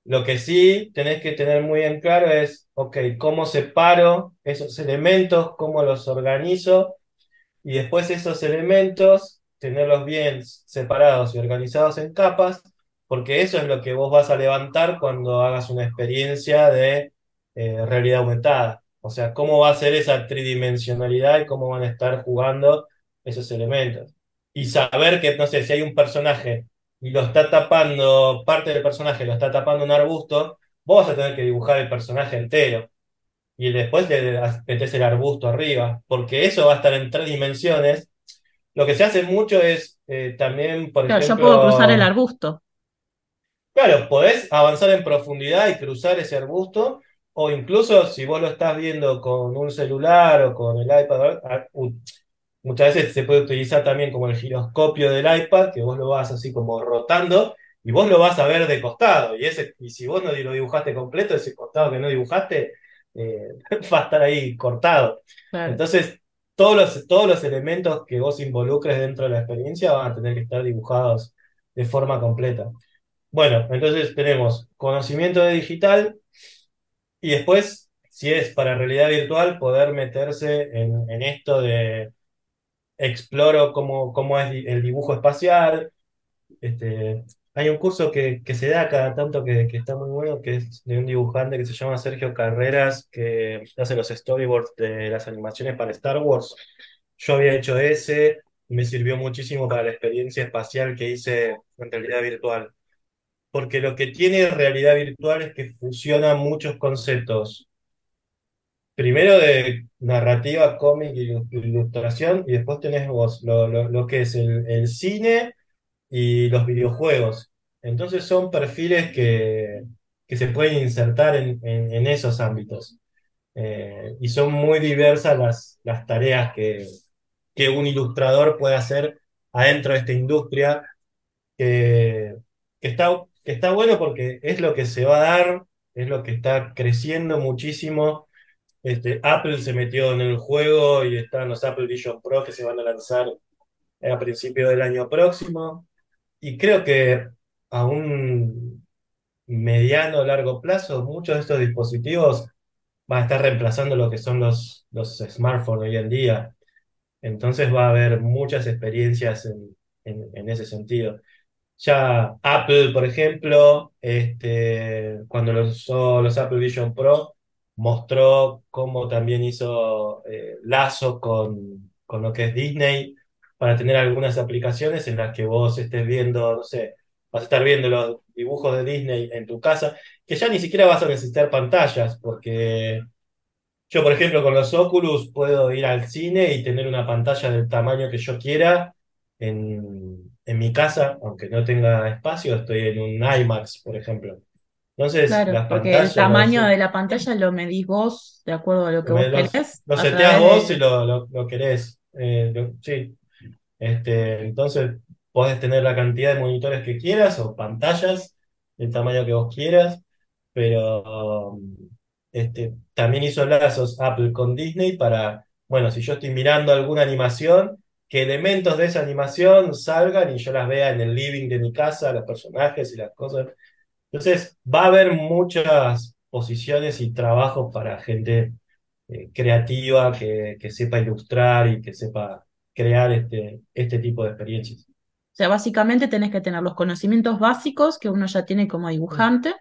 Lo que sí tenés que tener muy en claro es, ok, cómo separo esos elementos, cómo los organizo y después esos elementos, tenerlos bien separados y organizados en capas, porque eso es lo que vos vas a levantar cuando hagas una experiencia de eh, realidad aumentada. O sea, cómo va a ser esa tridimensionalidad y cómo van a estar jugando esos elementos. Y saber que, no sé, si hay un personaje y lo está tapando, parte del personaje lo está tapando un arbusto, vos vas a tener que dibujar el personaje entero y después le metes el arbusto arriba, porque eso va a estar en tres dimensiones. Lo que se hace mucho es eh, también, por Claro, yo puedo cruzar el ejemplo, arbusto. claro, podés avanzar en profundidad y cruzar ese arbusto, o incluso si vos lo estás viendo con un celular o con el iPad, muchas veces se puede utilizar también como el giroscopio del iPad, que vos lo vas así como rotando. Y vos lo vas a ver de costado, y, ese, y si vos no lo dibujaste completo, ese costado que no dibujaste, eh, va a estar ahí cortado. Claro. Entonces, todos los, todos los elementos que vos involucres dentro de la experiencia van a tener que estar dibujados de forma completa. Bueno, entonces tenemos conocimiento de digital y después, si es para realidad virtual, poder meterse en, en esto de exploro cómo, cómo es el dibujo espacial, este, hay un curso que, que se da cada tanto que, que está muy bueno, que es de un dibujante que se llama Sergio Carreras, que hace los storyboards de las animaciones para Star Wars. Yo había hecho ese me sirvió muchísimo para la experiencia espacial que hice en realidad virtual. Porque lo que tiene realidad virtual es que fusiona muchos conceptos. Primero de narrativa, cómic ilustración, y después tenés vos lo, lo- lo que es el cine y los videojuegos. Entonces son perfiles que, que se pueden insertar en, en- esos ámbitos. Eh, y son muy diversas las, las tareas que, que un ilustrador puede hacer adentro de esta industria, que está, está bueno porque es lo que se va a dar, es lo que está creciendo muchísimo. Este, Apple se metió en el juego y están los Apple Vision Pro que se van a lanzar a principios del año próximo. Y creo que a un mediano o largo plazo, muchos de estos dispositivos van a estar reemplazando lo que son los, los smartphones hoy en día. Entonces va a haber muchas experiencias en, en- en ese sentido. Ya Apple, por ejemplo, este, cuando usó los Apple Vision Pro, mostró cómo también hizo eh, lazo con, con lo que es Disney para tener algunas aplicaciones en las que vos estés viendo, no sé, vas a estar viendo los dibujos de Disney en tu casa, que ya ni siquiera vas a necesitar pantallas, porque yo, por ejemplo, con los Oculus puedo ir al cine y tener una pantalla del tamaño que yo quiera en, en mi casa, aunque no tenga espacio, estoy en un IMAX, por ejemplo. Entonces, Claro, las porque el tamaño de la pantalla lo medís vos de acuerdo a lo que vos querés los a seteás vos y de... lo, lo, lo querés. Eh, lo- sí, este, entonces podés tener la cantidad de monitores que quieras o pantallas del tamaño que vos quieras, pero um, este, también hizo lazos Apple con Disney para, bueno, si yo estoy mirando alguna animación, que elementos de esa animación salgan y yo las vea en el living de mi casa, los personajes y las cosas. Entonces, va a haber muchas posiciones y trabajos para gente eh, creativa que, sepa ilustrar y que sepa crear este, este tipo de experiencias. O sea, básicamente tenés que tener los conocimientos básicos que uno ya tiene como dibujante,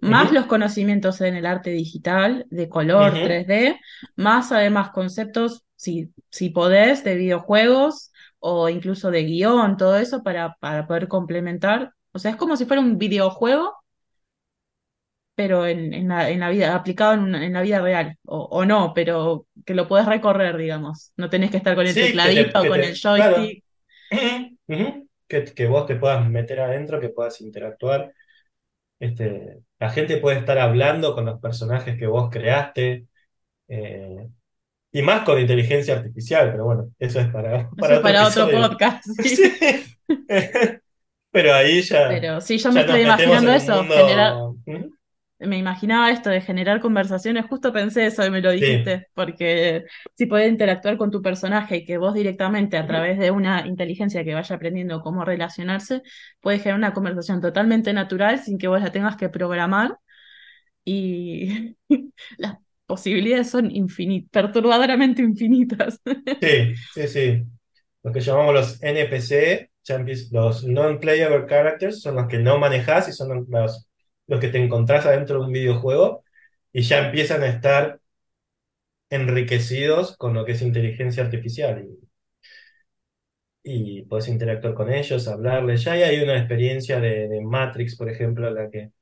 más los conocimientos en el arte digital, de color ujú. 3D, más además conceptos, si, si podés, de videojuegos o incluso de guion, todo eso para, para poder complementar. O sea, es como si fuera un videojuego, pero en, en la, en la vida, aplicado en, en la vida real, o, o no, pero que lo podés recorrer, digamos. No tenés que estar con el Sí, que te, tecladito o con el claro, joystick. Que vos te puedas meter adentro, que puedas interactuar. Este, la gente puede estar hablando con los personajes que vos creaste, eh, y más con inteligencia artificial, pero bueno, eso es para, otro para otro episodio. podcast, sí. Sí. Pero ahí ya, Pero sí, yo me ya estoy imaginando eso, generar, mundo. Me imaginaba esto de generar conversaciones, justo pensé eso y me lo Sí. dijiste, porque si podés interactuar con tu personaje y que vos directamente a través de una inteligencia que vaya aprendiendo cómo relacionarse, puedes generar una conversación totalmente natural sin que vos la tengas que programar y las posibilidades son infinitas, perturbadoramente infinitas. Sí, sí, sí. Lo que llamamos los NPC, champions, los non-playable characters, son los que no manejas y son los, los que te encontrás adentro de un videojuego y ya empiezan a estar enriquecidos con lo que es inteligencia artificial y, y puedes interactuar con ellos, hablarles. Ya hay una experiencia de, Matrix, por ejemplo, en la que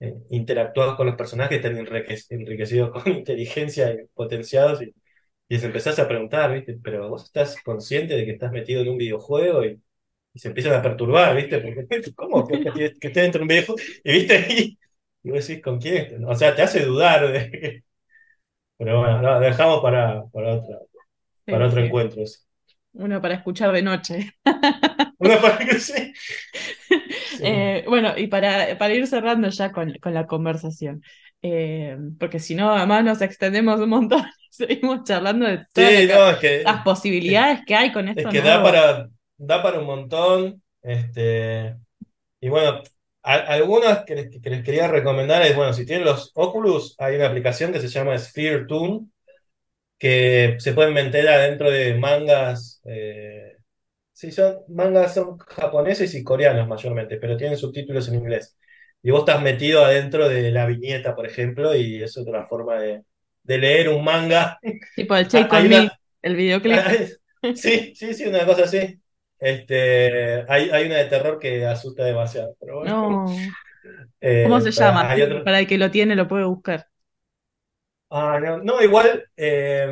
eh, interactúas con los personajes, están enrique- enriquecidos con inteligencia y potenciados y, y les empezás a preguntar, ¿viste? Pero vos estás consciente de que estás metido en un videojuego y, y se empiezan a perturbar, ¿viste? Porque, ¿cómo que, que, que estés dentro de un videojuego? Y, ¿viste? Y, y vos decís, ¿con quién? O sea, te hace dudar de... Pero bueno, lo dejamos para, para, otra, para Sí, otro sí, encuentro. uno para escuchar de noche. Una parte que sí. Eh, bueno, y para, para ir cerrando ya con, con la conversación, eh, porque si no, además nos extendemos un montón y seguimos charlando de todas Sí, ca- no, es que, las es, posibilidades que hay con es esto que da para, da para un montón. Este, y bueno, a- algunas que les, que les quería recomendar es, bueno, si tienen los Oculus, hay una aplicación que se llama Sphere Toon, que se pueden meter adentro de mangas. eh, sí, son mangas son japoneses y coreanos mayormente, pero tienen subtítulos en inglés. Y vos estás metido adentro de la viñeta, por ejemplo, y es otra forma de, de leer un manga. Tipo el Check el videoclip. Sí, sí, sí, una cosa así. Este, hay, hay una de terror que asusta demasiado, pero bueno. No. ¿Cómo se Eh, llama? otro. para el que lo tiene lo puede buscar. Ah, no, no, igual eh,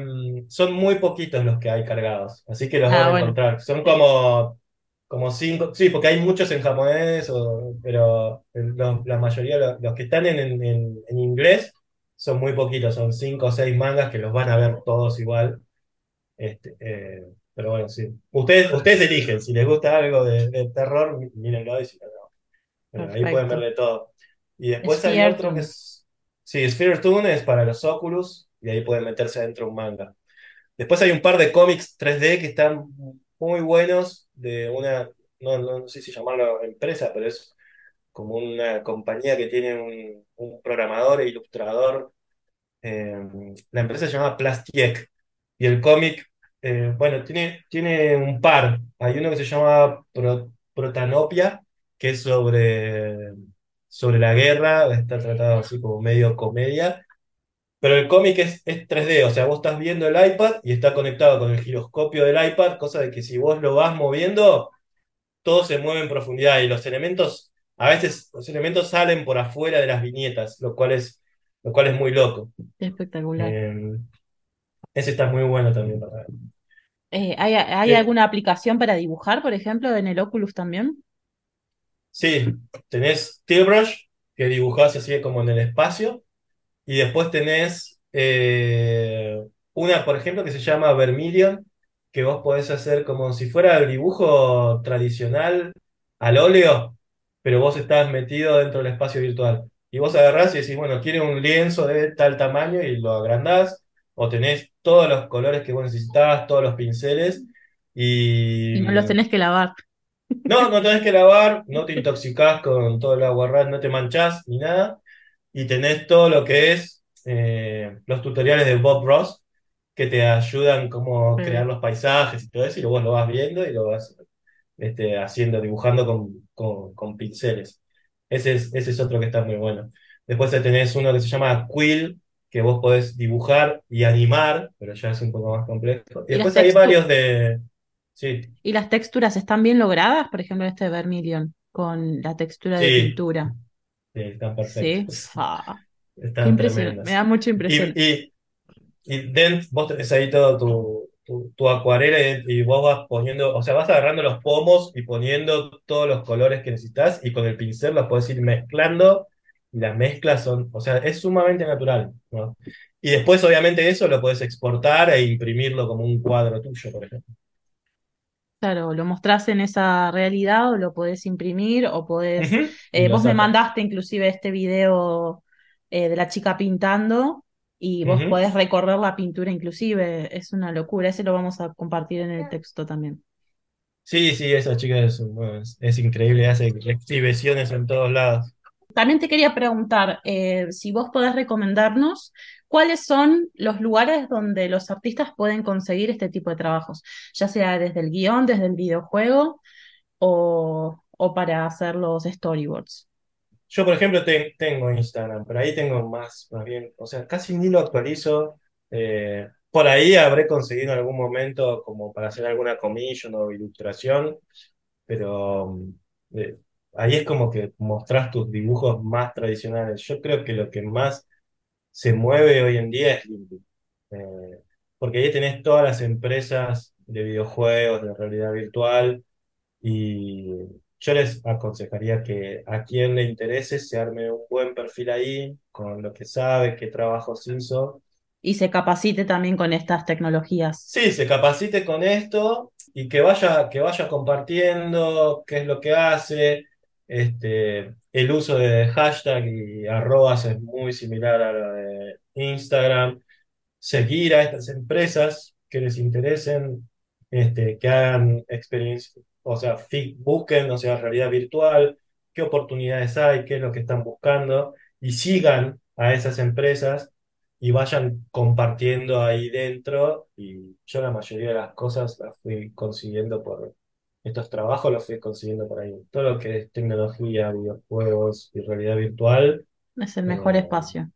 son muy poquitos los que hay cargados, así que los van Ah, a bueno. encontrar. Son como, como cinco, sí, porque hay muchos en japonés, o- pero lo- la mayoría, lo- los, que están en, en, en- en inglés, son muy poquitos, son cinco o seis mangas que los van a ver todos igual. Este, eh, pero bueno, sí. Ustedes, ustedes eligen, si les gusta algo de, de terror, mí- mírenlo y si no, ahí pueden ver de todo. Y después hay otro que es. Sí, Sphere Toon es para los Oculus y ahí pueden meterse adentro un manga. Después hay un par de cómics 3D que están muy buenos de una, no, no, no sé si llamarlo empresa, pero es como una compañía que tiene un, un programador e ilustrador eh, la empresa se llama Plastiek y el cómic, eh, bueno, tiene, tiene un par. Hay uno que se llama Pro- Protanopia, que es sobre, sobre la guerra, está tratado así como medio comedia, pero el cómic es, es 3D, o sea, vos estás viendo el iPad y está conectado con el giroscopio del iPad, cosa de que si vos lo vas moviendo, todo se mueve en profundidad y los elementos, a veces los elementos salen por afuera de las viñetas, lo cual es, lo cual es muy loco. espectacular. Eh, ese está muy bueno también para ver. Eh, ¿hay, hay Eh, alguna aplicación para dibujar, por ejemplo, en el Oculus también? sí, tenés Tilbrush, que dibujás así como en el espacio, y después tenés eh, una, por ejemplo, que se llama Vermilion, que vos podés hacer como si fuera el dibujo tradicional al óleo, pero vos estás metido dentro del espacio virtual. Y vos agarrás y decís, bueno, quiero un lienzo de tal tamaño y lo agrandás, o tenés todos los colores que vos necesitabas, todos los pinceles, Y no los Y tenés que lavar. no, no tenés que lavar, no te intoxicás con todo el agua no te manchás ni nada. Y tenés todo lo que es eh, los tutoriales de Bob Ross que te ayudan cómo crear Sí. los paisajes y todo eso, y vos lo vas viendo y lo vas este, haciendo, dibujando con, con, con pinceles. Ese es, ese es otro que está muy bueno. Después tenés uno que se llama Quill, que vos podés dibujar y animar, pero ya es un poco más complejo. Y ¿Y las después hay varios de... Sí, y las texturas están bien logradas? Por ejemplo, este de Vermilion, con la textura de pintura. sí, están Sí. perfectos. Están impresión. Me da mucha impresión. Y, y, y vos tenés ahí todo tu, tu, tu acuarela y, y vos vas poniendo, o sea, vas agarrando los pomos y poniendo todos los colores que necesitas y con el pincel los podés ir mezclando y las mezclas son, o sea, es sumamente natural, ¿no? Y después, obviamente, eso lo podés exportar e imprimirlo como un cuadro tuyo, por ejemplo. Claro, lo mostrás en esa realidad o lo podés imprimir o podés... Eh, vos me mandaste inclusive este video eh, de la chica pintando y vos Ujú. podés recorrer la pintura inclusive. Es una locura. Ese lo vamos a compartir en el texto también. Sí, sí, esa chica es, bueno, es, es increíble, hace exhibiciones en todos lados. También te quería preguntar eh, si vos podés recomendarnos cuáles son los lugares donde los artistas pueden conseguir este tipo de trabajos, ya sea desde el guion, desde el videojuego o, o para hacer los storyboards. Yo, por ejemplo, te- tengo Instagram, pero ahí tengo más, más bien, o sea, casi ni lo actualizo. Eh, por ahí habré conseguido algún momento como para hacer alguna commission o ilustración, pero eh, ahí es como que mostrás tus dibujos más tradicionales. Yo creo que lo que más se mueve hoy en día es LinkedIn, Eh, porque ahí tenés todas las empresas de videojuegos, de realidad virtual y yo les aconsejaría que a quien le interese se arme un buen perfil ahí, con lo que sabe, qué trabajos hizo. Y se capacite también con estas tecnologías. Sí, se capacite con esto y que vaya, que vaya compartiendo qué es lo que hace. Este, el uso de hashtag y arrobas es muy similar a de Instagram. seguir a estas empresas que les interesen, este, que hagan experiencia, o sea, busquen, o sea, realidad virtual, qué oportunidades hay, qué es lo que están buscando, y sigan a esas empresas y vayan compartiendo ahí dentro. Y yo la mayoría de las cosas las fui consiguiendo por estos trabajos, los fui consiguiendo por ahí. Todo lo que es tecnología, videojuegos y realidad virtual. Es el mejor eh, espacio.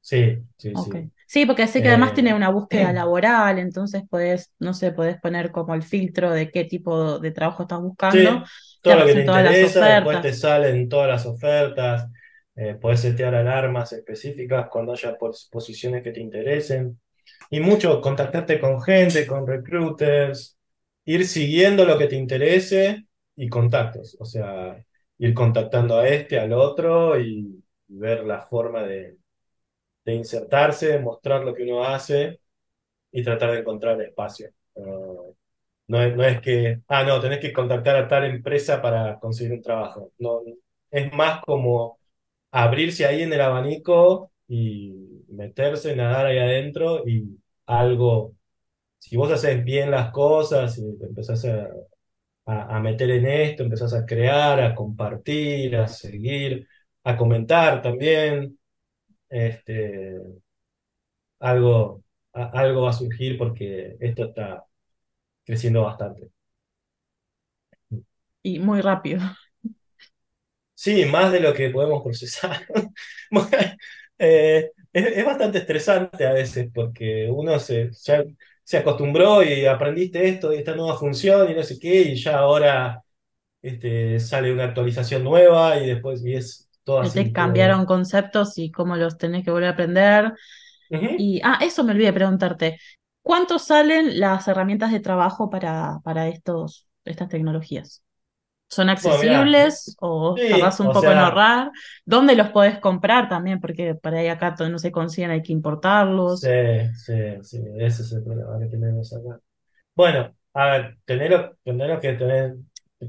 sí, sí, sí. Sí, porque sé que además tiene Eh, una búsqueda laboral, entonces podés, no sé, podés poner como el filtro de qué tipo de trabajo estás buscando, Sí, te todo lo que te las interesa, después te salen todas las ofertas, eh, puedes setear alarmas específicas cuando haya pos- posiciones que te interesen. Y mucho, contactarte con gente, con recruiters, ir siguiendo lo que te interese y contactos, o sea, ir contactando a este, al otro y, ver la forma de, de insertarse, mostrar lo que uno hace y tratar de encontrar espacio. No es, no es que, ah, no, tenés que contactar a tal empresa para conseguir un trabajo. No, es más como abrirse ahí en el abanico y meterse, nadar ahí adentro y algo, si vos haces bien las cosas y te empezás a, a, a meter en esto, empezás a crear, a compartir, a seguir, a comentar también, este, algo, a- algo va a surgir porque esto está creciendo bastante. Y muy rápido. Sí, más de lo que podemos procesar. Eh, es, es bastante estresante a veces porque uno se, ya se acostumbró y aprendiste esto y esta nueva función y no sé qué, y ya ahora este, sale una actualización nueva y después y es todo te cambiaron conceptos y cómo los tenés que volver a aprender. Y, ah, eso me olvidé de preguntarte. ¿Cuánto salen las herramientas de trabajo para, para estos, estas tecnologías? ¿Son accesibles o sí, un o poco en sea, ahorrar? ¿Dónde los podés comprar también? Porque para ahí acá no se consiguen, hay que sí, importarlos. sí, sí, ese es el problema que tenemos acá. Bueno, a ver, tener, lo- tener lo que tener,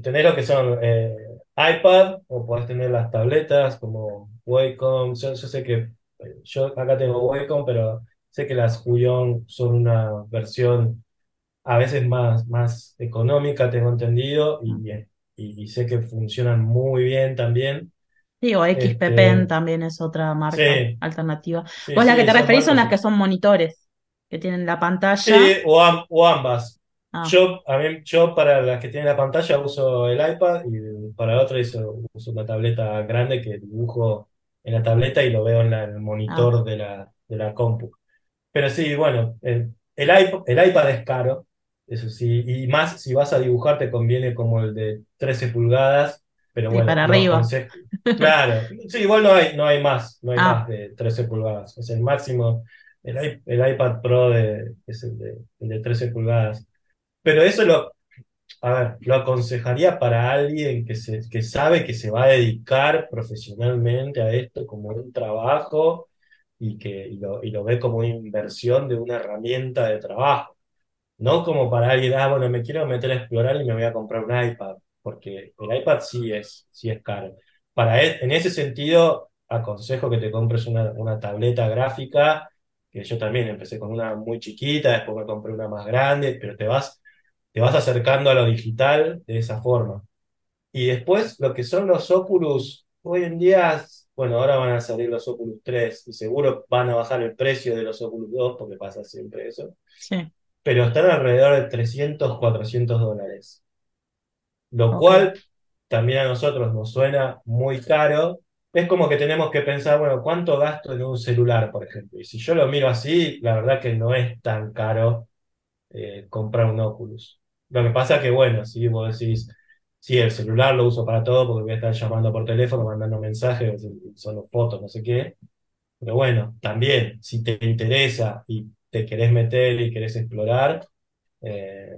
tener lo que son eh, iPad o podés tener las tabletas como Wacom. Yo, yo sé que eh, yo acá tengo Wacom, pero sé que las Huion son una versión. a veces más, más económica, tengo entendido, Mm. y, y, y sé que funcionan muy bien también. Sí, o XPpen Este, también es otra marca sí, alternativa. sí, Vos la que sí, te referís son las que son monitores, que tienen la pantalla. Sí, o, am- o ambas. Ah, Yo, a mí, yo para las que tienen la pantalla uso el iPad y para la otra uso, uso una tableta grande que dibujo en la tableta y lo veo en, la- en el ah, monitor de la, de la compu. Pero sí, bueno, el, el iPad es caro, eso sí, y más si vas a dibujar te conviene como el de 13 pulgadas, pero sí, bueno, para arriba. Claro, sí, igual no hay, no hay más, no hay más Ah, de 13 pulgadas. Sea, el máximo, el, el iPad Pro de, es el de, el de 13 pulgadas. Pero eso lo, a ver, lo aconsejaría para alguien que, se, que sabe que se va a dedicar profesionalmente a esto como un trabajo y que y lo, y lo ve como una inversión de una herramienta de trabajo. No como para alguien, ah, bueno, me quiero meter a explorar y me voy a comprar un iPad, porque el iPad sí es, sí es caro. Para e- en ese sentido, aconsejo que te compres una, una tableta gráfica, que yo también empecé con una muy chiquita, después me compré una más grande, pero te vas, te vas acercando a lo digital de esa forma. Y después, lo que son los Oculus, hoy en día, bueno, ahora van a salir los Oculus 3 y seguro van a bajar el precio de los Oculus 2 porque pasa siempre eso sí, pero están alrededor de 300 400 dólares, lo cual también a nosotros nos suena muy caro. Es como que tenemos que pensar, bueno, ¿cuánto gasto en un celular, por ejemplo? Y si yo lo miro así, la verdad que no es tan caro eh, comprar un Oculus. Lo que pasa que, bueno, si vos decís, sí, el celular lo uso para todo porque voy a estar llamando por teléfono, mandando mensajes, solo fotos, no sé qué. Pero bueno, también, si te interesa y te querés meter y querés explorar, eh,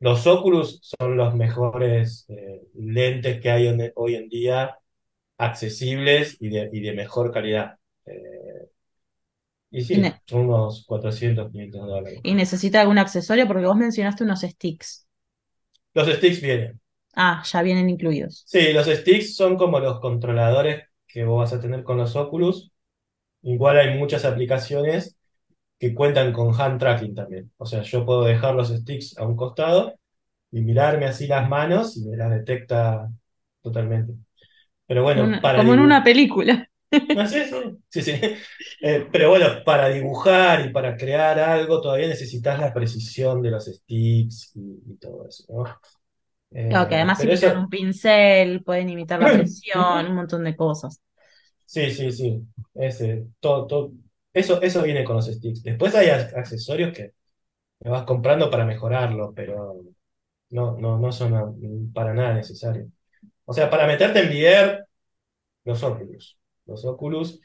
los Oculus son los mejores eh, lentes que hay en- hoy en día, accesibles y de, y de mejor calidad. Eh, y ¿Y, sí, son unos 400 500 dólares. y necesita algún accesorio? Porque vos mencionaste unos sticks. Los sticks vienen. Ah, ya vienen incluidos. Sí, los sticks son como los controladores que vos vas a tener con los Oculus. Igual hay muchas aplicaciones que cuentan con hand tracking también. O sea, yo puedo dejar los sticks a un costado y mirarme así las manos y me las detecta totalmente. Pero bueno, una- para como en una película. No, sí, sí, sí. Eh, pero bueno, para dibujar y para crear algo todavía necesitas la precisión de los sticks y, y todo eso, ¿no? Claro, que Eh, además pero imitan eso, un pincel, pueden imitar la presión, un montón de cosas. Sí, sí, sí. Ese, todo, todo, eso, eso viene con los sticks. Después hay ac- accesorios que me vas comprando para mejorarlo, pero no, no, no son para nada necesarios. O sea, para meterte en VR, los Oculus. Los Oculus.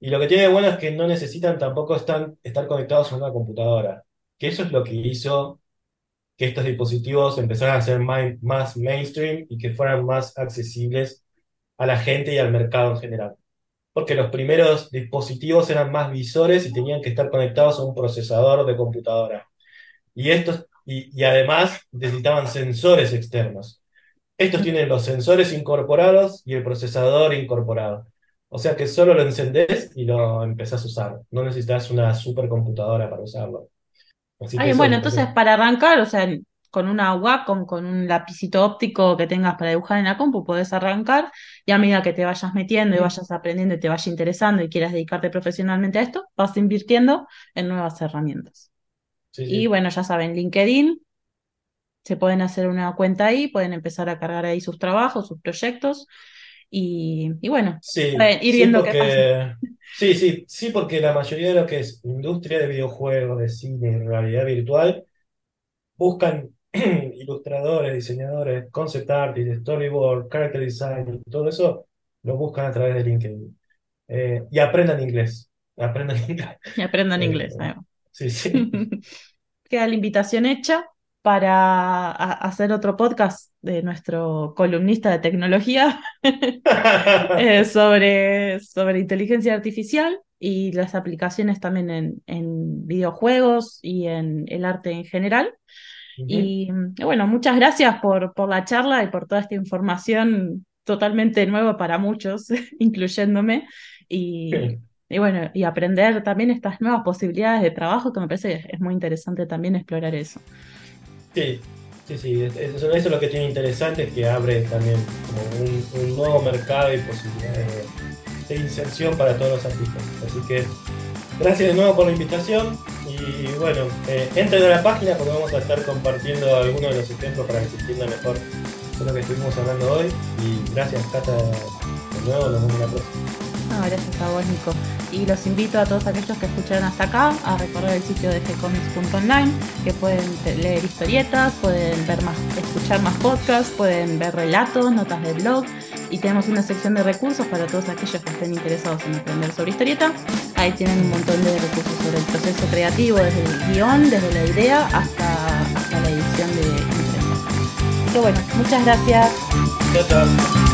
Y lo que tiene de bueno es que no necesitan tampoco estar, estar conectados a una computadora. Que eso es lo que hizo que estos dispositivos empezaran a ser más mainstream y que fueran más accesibles a la gente y al mercado en general. Porque los primeros dispositivos eran más visores y tenían que estar conectados a un procesador de computadora. Y estos, y, y además necesitaban sensores externos. Estos tienen los sensores incorporados y el procesador incorporado. O sea que solo lo encendés y lo empezás a usar. No necesitas una supercomputadora para usarlo. Así Ay, bueno, entonces para arrancar, o sea, con una Wacom, con un lapicito óptico que tengas para dibujar en la compu, podés arrancar y a medida que te vayas metiendo y vayas aprendiendo y te vaya interesando y quieras dedicarte profesionalmente a esto, vas invirtiendo en nuevas herramientas. Sí, Y bueno, ya saben, LinkedIn, se pueden hacer una cuenta ahí, pueden empezar a cargar ahí sus trabajos, sus proyectos y, y bueno, Sí, pueden ir sí, viendo qué pasa. porque. Sí, sí, sí, porque la mayoría de lo que es industria de videojuegos, de cine, realidad virtual, buscan ilustradores, diseñadores, concept artists, storyboard, character design, todo eso lo buscan a través de LinkedIn. Eh, y aprendan inglés. Aprendan inglés. Y aprendan Eh, inglés. va. sí, sí. Queda la invitación hecha para hacer otro podcast de nuestro columnista de tecnología eh, sobre, sobre inteligencia artificial y las aplicaciones también en, en videojuegos y en el arte en general. Ujú. Y bueno, muchas gracias por, por la charla y por toda esta información totalmente nueva para muchos, incluyéndome. Y, y bueno, y aprender también estas nuevas posibilidades de trabajo que me parece que es muy interesante también explorar eso. Sí, sí, sí, eso, es lo que tiene interesante, es que abre también como un, nuevo mercado y posibilidades de, inserción para todos los artistas. Así que gracias de nuevo por la invitación y bueno, eh, entren a la página porque vamos a estar compartiendo algunos de los ejemplos para que se entienda mejor de lo que estuvimos hablando hoy y gracias Cata de nuevo, nos vemos la próxima. No, gracias a vos, Nico. Y los invito a todos aquellos que escucharon hasta acá a recorrer el sitio de gcomics.online, que pueden leer historietas, pueden ver más, escuchar más podcasts, pueden ver relatos, notas de blog y tenemos una sección de recursos para todos aquellos que estén interesados en aprender sobre historieta. Ahí tienen un montón de recursos sobre el proceso creativo, desde el guion, desde la idea hasta, hasta la edición de imprenta. Así que bueno, muchas gracias. Chao.